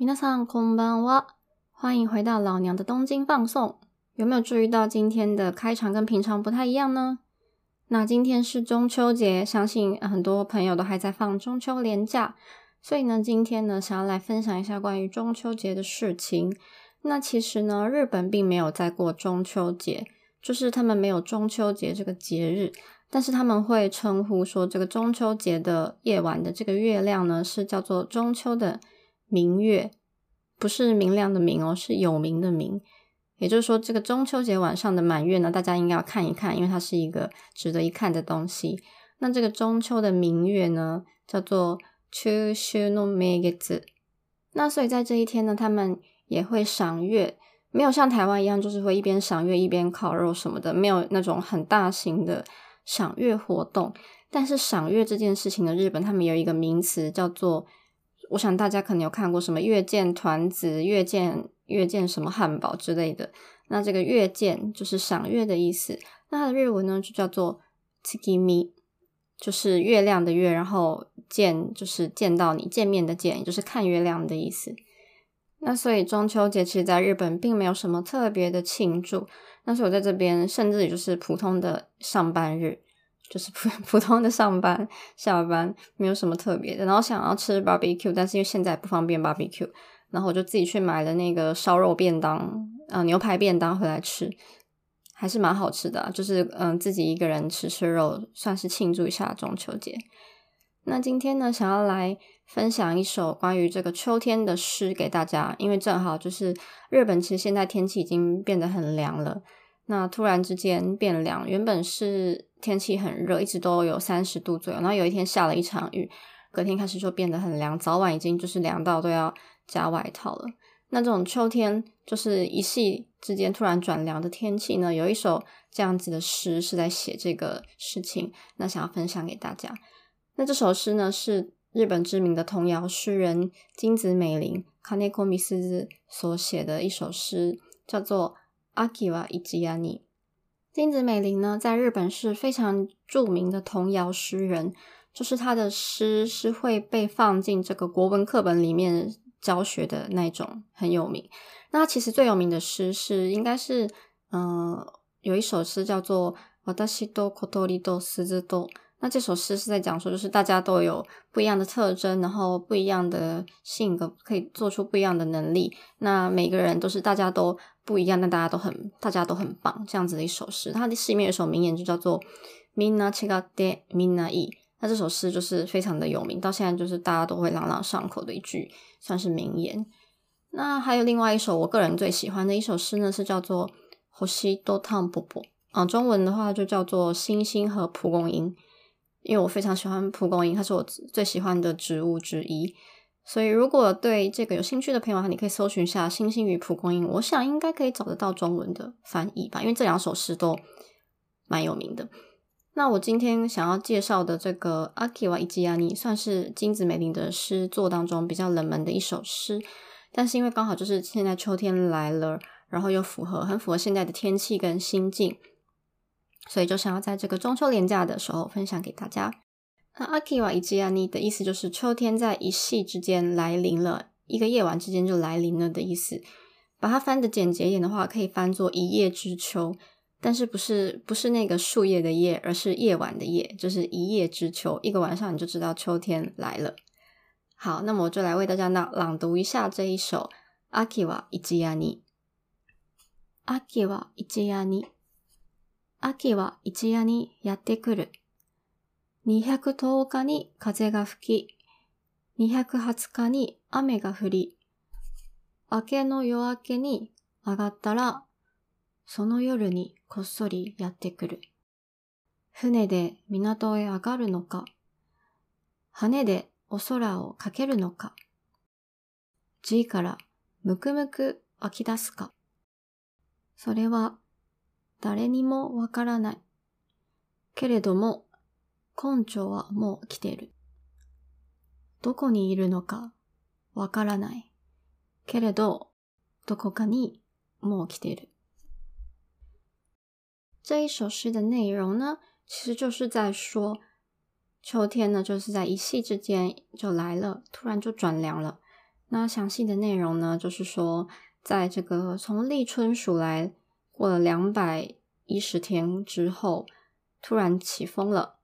皆さんこんばんは，欢迎回到老娘的东京放送。有没有注意到今天的开场跟平常不太一样呢？那今天是中秋节，相信很多朋友都还在放中秋连假，所以呢，今天呢，想要来分享一下关于中秋节的事情。那其实呢，日本并没有在过中秋节，就是他们没有中秋节这个节日，但是他们会称呼说这个中秋节的夜晚的这个月亮呢，是叫做中秋的。 明月不是明亮的明哦，是有名的明。也就是说，这个中秋节晚上的满月呢，大家应该要看一看，因为它是一个值得一看的东西。那这个中秋的明月呢，叫做 Chushu no Megetsu。那所以在这一天呢，他们也会赏月，没有像台湾一样，就是会一边赏月一边烤肉什么的，没有那种很大型的赏月活动。但是赏月这件事情呢，日本他们有一个名词叫做。我想大家可能有看过什么月见团子、月见月见什么汉堡之类的。那这个月见就是赏月的意思。那它的日文呢就叫做 “tsukimi”，就是月亮的月，然后见就是见到你见面的见，也就是看月亮的意思。那所以中秋节其实在日本并没有什么特别的庆祝。那所以我在这边甚至也就是普通的上班日。就是普 普通的上班下班，没有什么特别的。然后想要吃 barbecue，但是因为现在不方便 barbecue，然后我就自己去买了那个烧肉便当，呃，牛排便当回来吃，还是蛮好吃的。就是嗯，自己一个人吃吃肉，算是庆祝一下中秋节。那今天呢，想要来分享一首关于这个秋天的诗给大家，因为正好就是日本其实现在天气已经变得很凉了。那突然之间变凉，原本是天气很热，一直都有三十度左右，然后有一天下了一场雨，隔天开始就变得很凉，早晚已经就是凉到都要加外套了。那这种秋天就是一夕之间突然转凉的天气呢，有一首这样子的诗是在写这个事情，那想要分享给大家。那这首诗呢是日本知名的童谣诗人金子美玲 （Kaneko Misu） 所写的一首诗，叫做。阿基瓦伊吉亚尼金子美玲呢，在日本是非常著名的童谣诗人，就是他的诗是会被放进这个国文课本里面教学的那种，很有名。那他其实最有名的诗是，应该是，嗯，有一首诗叫做《わたしと小鳥と鈴と》。那这首诗是在讲说，就是大家都有不一样的特征，然后不一样的性格，可以做出不一样的能力。那每个人都是大家都 不一样，但大家都很，大家都很棒，这样子的一首诗。它的诗里面有首名言，就叫做“みんな違ってみんないい”。那这首诗就是非常的有名，到现在就是大家都会朗朗上口的一句，算是名言。那还有另外一首我个人最喜欢的一首诗呢，是叫做“星とタンポポ”。啊，中文的话就叫做“星星和蒲公英”。因为我非常喜欢蒲公英，它是我最喜欢的植物之一。 所以，如果对这个有兴趣的朋友，你可以搜寻一下《星星与蒲公英》，我想应该可以找得到中文的翻译吧。因为这两首诗都蛮有名的。那我今天想要介绍的这个《阿基瓦伊吉亚尼》，算是金子美玲的诗作当中比较冷门的一首诗。但是因为刚好就是现在秋天来了，然后又符合很符合现在的天气跟心境。所以就想要在这个中秋连假的时候分享给大家。那阿基瓦伊吉亚尼的意思就是秋天在一夕之间来临了，一个夜晚之间就来临了的意思。把它翻的简洁一点的话，可以翻作一叶之秋，但是不是不是那个树叶的叶，而是夜晚的夜，就是一叶之秋，一个晚上你就知道秋天来了。好，那么我就来为大家朗朗读一下这一首阿基瓦伊吉亚尼。阿基瓦伊吉亚尼。秋は一夜にやってくる。 210日に風が吹き、220日に雨が降り、明けの夜明けに上がったら、その夜にこっそりやってくる。船で港へ上がるのか、羽でお空をかけるのか、G からむくむく湧き出すか。それは誰にもわからない。けれども、根性はもう来ている。どこにいるのかわからない。けれど、どこかにもう来ている。这一首诗的内容呢，其实就是在说，秋天呢，就是在一夕之间就来了，突然就转凉了。 那详细的内容呢，就是说，在这个从立春数来过了两百一十天之后，突然起风了。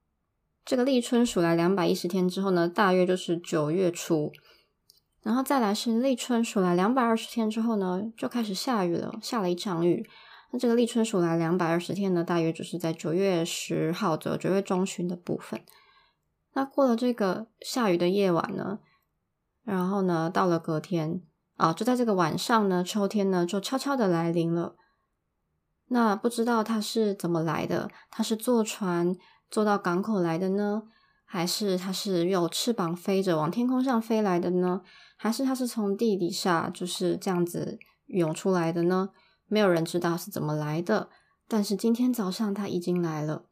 这个立春数来两百一十天之后呢，大约就是九月初。然后再来是立春数来两百二十天之后呢，就开始下雨了，下了一场雨。那这个立春数来两百二十天呢，大约就是在九月十号左右，九月中旬的部分。那过了这个下雨的夜晚呢，然后呢，到了隔天啊，就在这个晚上呢，秋天呢就悄悄的来临了。那不知道它是怎么来的？它是坐船坐到港口来的呢？还是它是有翅膀飞着往天空上飞来的呢？还是它是从地底下就是这样子涌出来的呢？没有人知道是怎么来的。但是今天早上它已经来了。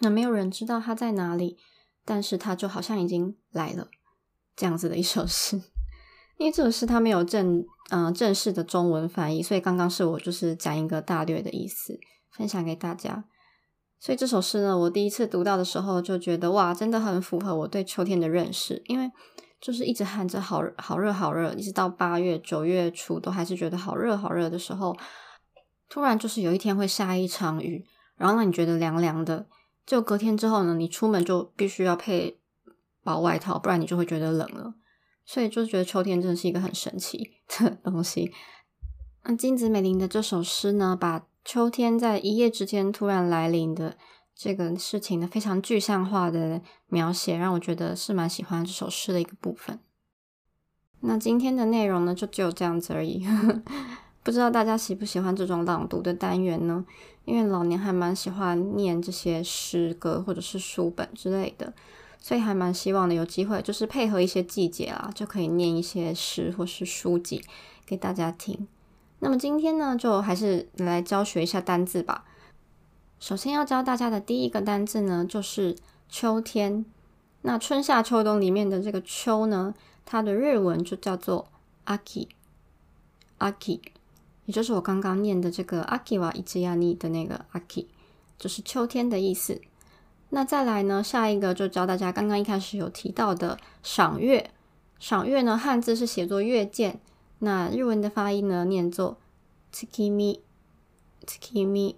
那没有人知道它在哪里，但是它就好像已经来了。这样子的一首诗，因为这首诗它没有正嗯正式的中文翻译，所以刚刚是我就是讲一个大略的意思，分享给大家。所以这首诗呢，我第一次读到的时候就觉得哇，真的很符合我对秋天的认识。因为就是一直喊着好好热好热，一直到八月九月初都还是觉得好热好热的时候，突然就是有一天会下一场雨，然后让你觉得凉凉的。就隔天之后呢，你出门就必须要配薄外套，不然你就会觉得冷了。所以就觉得秋天真的是一个很神奇的东西。那金子美玲的这首诗呢，把秋天在一夜之间突然来临的这个事情呢，非常具象化的描写，让我觉得是蛮喜欢这首诗的一个部分。那今天的内容呢，就只有这样子而已。不知道大家喜不喜欢这种朗读的单元呢？因为老年还蛮喜欢念这些诗歌或者是书本之类的，所以还蛮希望的有机会，就是配合一些季节啦，就可以念一些诗或是书籍给大家听。那么今天呢，就还是来教学一下单字吧。首先要教大家的第一个单字呢，就是秋天。那春夏秋冬里面的这个秋呢，它的日文就叫做 aki，aki，也就是我刚刚念的这个 aki wa i c h i a n i 的那个 aki，就是秋天的意思。那再来呢，下一个就教大家刚刚一开始有提到的赏月。赏月呢，汉字是写作月见。那日文的发音呢，念作 “tsukimi”，“tsukimi”。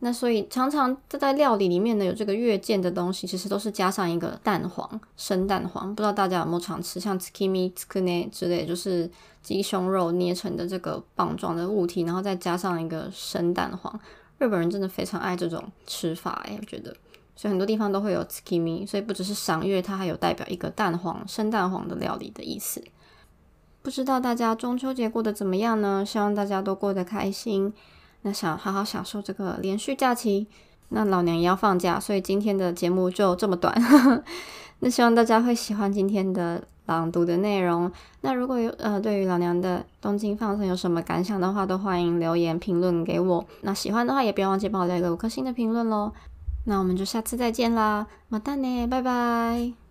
那所以常常在料理里面呢，有这个月见的东西，其实都是加上一个蛋黄，生蛋黄。不知道大家有没有常吃，像 “tsukimi”、“tsukune” 之类，就是鸡胸肉捏成的这个棒状的物体，然后再加上一个生蛋黄。日本人真的非常爱这种吃法，哎，我觉得。所以很多地方都会有 “tsukimi”，所以不只是赏月，它还有代表一个蛋黄、生蛋黄的料理的意思。不知道大家中秋节过得怎么样呢？希望大家都过得开心。那想好好享受这个连续假期，那老娘也要放假，所以今天的节目就这么短。那希望大家会喜欢今天的朗读的内容。那如果有呃对于老娘的东京放送有什么感想的话，都欢迎留言评论给我。那喜欢的话也不要忘记帮我留一个五颗星的评论喽。那我们就下次再见啦，马蛋呢，拜拜。